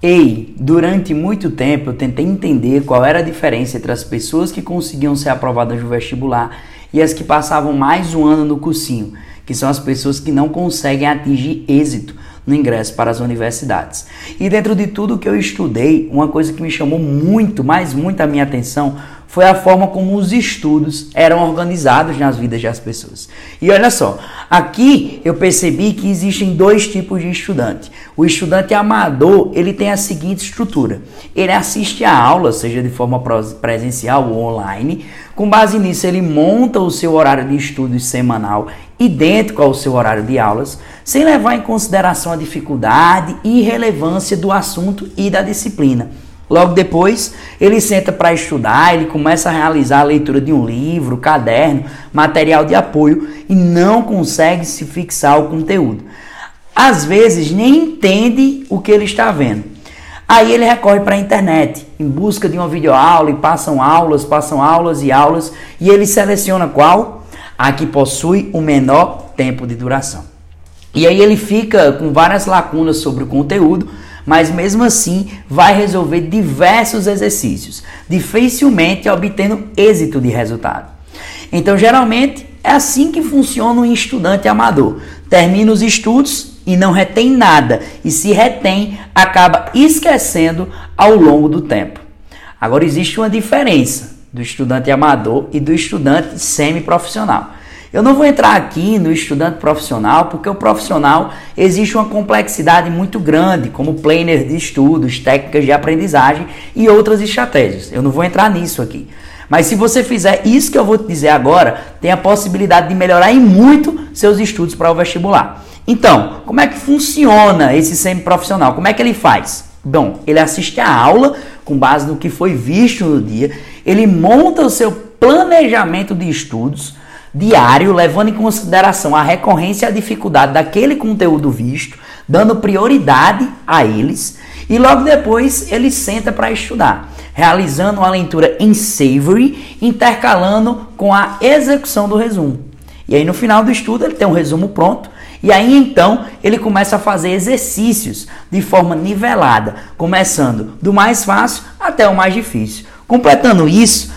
Ei, durante muito tempo eu tentei entender qual era a diferença entre as pessoas que conseguiam ser aprovadas no vestibular e as que passavam mais um ano no cursinho, que são as pessoas que não conseguem atingir êxito no ingresso para as universidades. E dentro de tudo que eu estudei, uma coisa que me chamou muito, mas muito a minha atenção foi a forma como os estudos eram organizados nas vidas das pessoas. E olha só, aqui eu percebi que existem dois tipos de estudante. O estudante amador, ele tem a seguinte estrutura. Ele assiste a aula, seja de forma presencial ou online. Com base nisso, ele monta o seu horário de estudos semanal idêntico ao seu horário de aulas, sem levar em consideração a dificuldade e relevância do assunto e da disciplina. Logo depois, ele senta para estudar, ele começa a realizar a leitura de um livro, caderno, material de apoio e não consegue se fixar ao conteúdo. Às vezes, nem entende o que ele está vendo. Aí ele recorre para a internet em busca de uma videoaula e passam aulas, passam aulas e aulas e ele seleciona qual? A que possui o menor tempo de duração. E aí ele fica com várias lacunas sobre o conteúdo mas mesmo assim vai resolver diversos exercícios, dificilmente obtendo êxito de resultado. Então, geralmente, é assim que funciona um estudante amador. Termina os estudos e não retém nada, e se retém, acaba esquecendo ao longo do tempo. Agora, existe uma diferença do estudante amador e do estudante semiprofissional. Eu não vou entrar aqui no estudante profissional, porque o profissional existe uma complexidade muito grande, como planner de estudos, técnicas de aprendizagem e outras estratégias. Eu não vou entrar nisso aqui. Mas se você fizer isso que eu vou te dizer agora, tem a possibilidade de melhorar em muito seus estudos para o vestibular. Então, como é que funciona esse semi-profissional? Como é que ele faz? Bom, ele assiste a aula com base no que foi visto no dia, ele monta o seu planejamento de estudos, diário, levando em consideração a recorrência e a dificuldade daquele conteúdo visto, dando prioridade a eles, e logo depois ele senta para estudar, realizando uma leitura em Savory, intercalando com a execução do resumo. E aí no final do estudo ele tem um resumo pronto, e aí então ele começa a fazer exercícios de forma nivelada, começando do mais fácil até o mais difícil. Completando isso,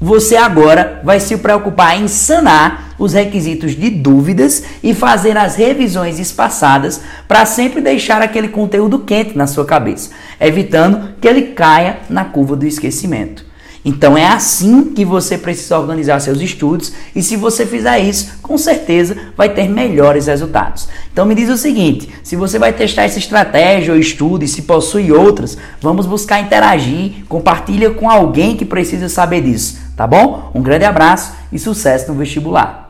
você agora vai se preocupar em sanar os requisitos de dúvidas e fazer as revisões espaçadas para sempre deixar aquele conteúdo quente na sua cabeça, evitando que ele caia na curva do esquecimento. Então é assim que você precisa organizar seus estudos e se você fizer isso, com certeza vai ter melhores resultados. Então me diz o seguinte, se você vai testar essa estratégia ou estudo e se possui outras, vamos buscar interagir, compartilha com alguém que precisa saber disso, tá bom? Um grande abraço e sucesso no vestibular.